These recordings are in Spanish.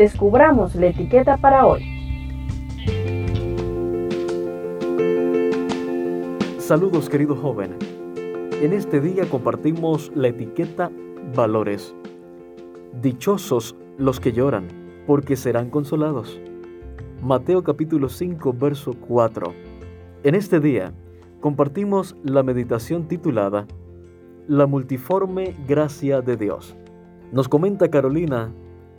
descubramos la etiqueta para hoy. Saludos querido joven. En este día compartimos la etiqueta valores. Dichosos los que lloran, porque serán consolados. Mateo capítulo 5, verso 4. En este día compartimos la meditación titulada La multiforme gracia de Dios. Nos comenta Carolina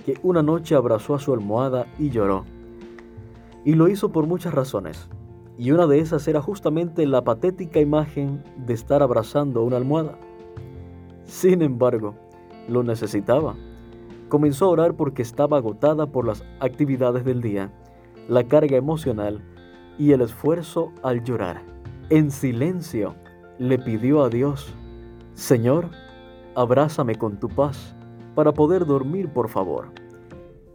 que una noche abrazó a su almohada y lloró. Y lo hizo por muchas razones. Y una de esas era justamente la patética imagen de estar abrazando una almohada. Sin embargo, lo necesitaba. Comenzó a orar porque estaba agotada por las actividades del día, la carga emocional y el esfuerzo al llorar. En silencio le pidió a Dios, Señor, abrázame con tu paz para poder dormir, por favor.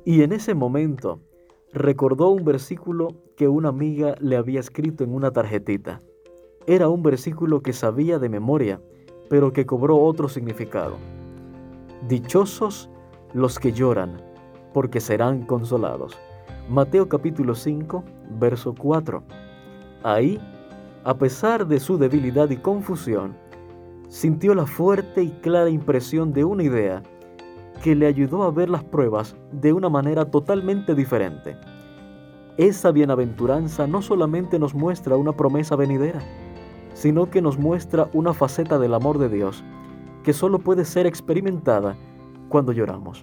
Y en ese momento recordó un versículo que una amiga le había escrito en una tarjetita. Era un versículo que sabía de memoria, pero que cobró otro significado. Dichosos los que lloran, porque serán consolados. Mateo capítulo 5, verso 4. Ahí a pesar de su debilidad y confusión, sintió la fuerte y clara impresión de una idea que le ayudó a ver las pruebas de una manera totalmente diferente. Esa bienaventuranza no solamente nos muestra una promesa venidera, sino que nos muestra una faceta del amor de Dios que solo puede ser experimentada cuando lloramos.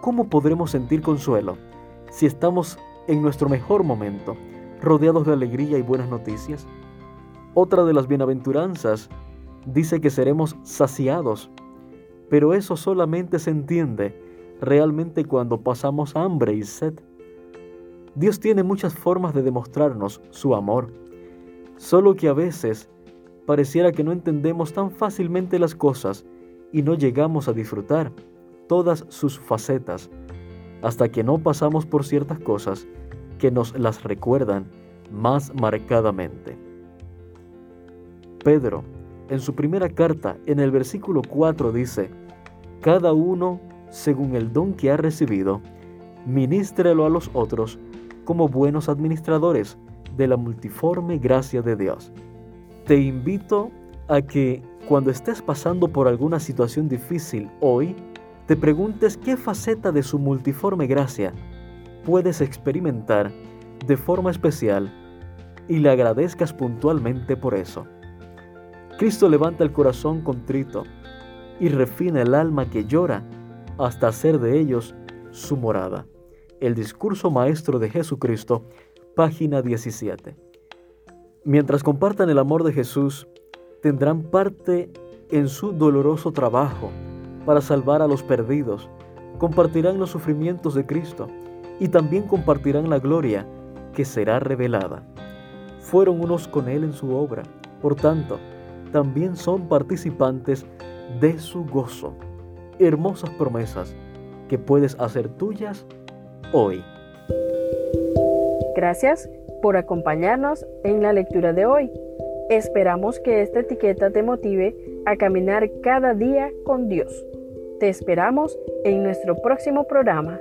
¿Cómo podremos sentir consuelo si estamos en nuestro mejor momento, rodeados de alegría y buenas noticias? Otra de las bienaventuranzas dice que seremos saciados, pero eso solamente se entiende realmente cuando pasamos hambre y sed. Dios tiene muchas formas de demostrarnos su amor, solo que a veces pareciera que no entendemos tan fácilmente las cosas y no llegamos a disfrutar todas sus facetas hasta que no pasamos por ciertas cosas que nos las recuerdan más marcadamente. Pedro, en su primera carta, en el versículo 4 dice, Cada uno, según el don que ha recibido, ministrelo a los otros como buenos administradores de la multiforme gracia de Dios. Te invito a que cuando estés pasando por alguna situación difícil hoy, te preguntes qué faceta de su multiforme gracia puedes experimentar de forma especial y le agradezcas puntualmente por eso. Cristo levanta el corazón contrito y refina el alma que llora hasta hacer de ellos su morada. El discurso maestro de Jesucristo, página 17. Mientras compartan el amor de Jesús, tendrán parte en su doloroso trabajo para salvar a los perdidos, compartirán los sufrimientos de Cristo y también compartirán la gloria que será revelada. Fueron unos con Él en su obra, por tanto, también son participantes de su gozo. Hermosas promesas que puedes hacer tuyas hoy. Gracias por acompañarnos en la lectura de hoy. Esperamos que esta etiqueta te motive a caminar cada día con Dios. Te esperamos en nuestro próximo programa.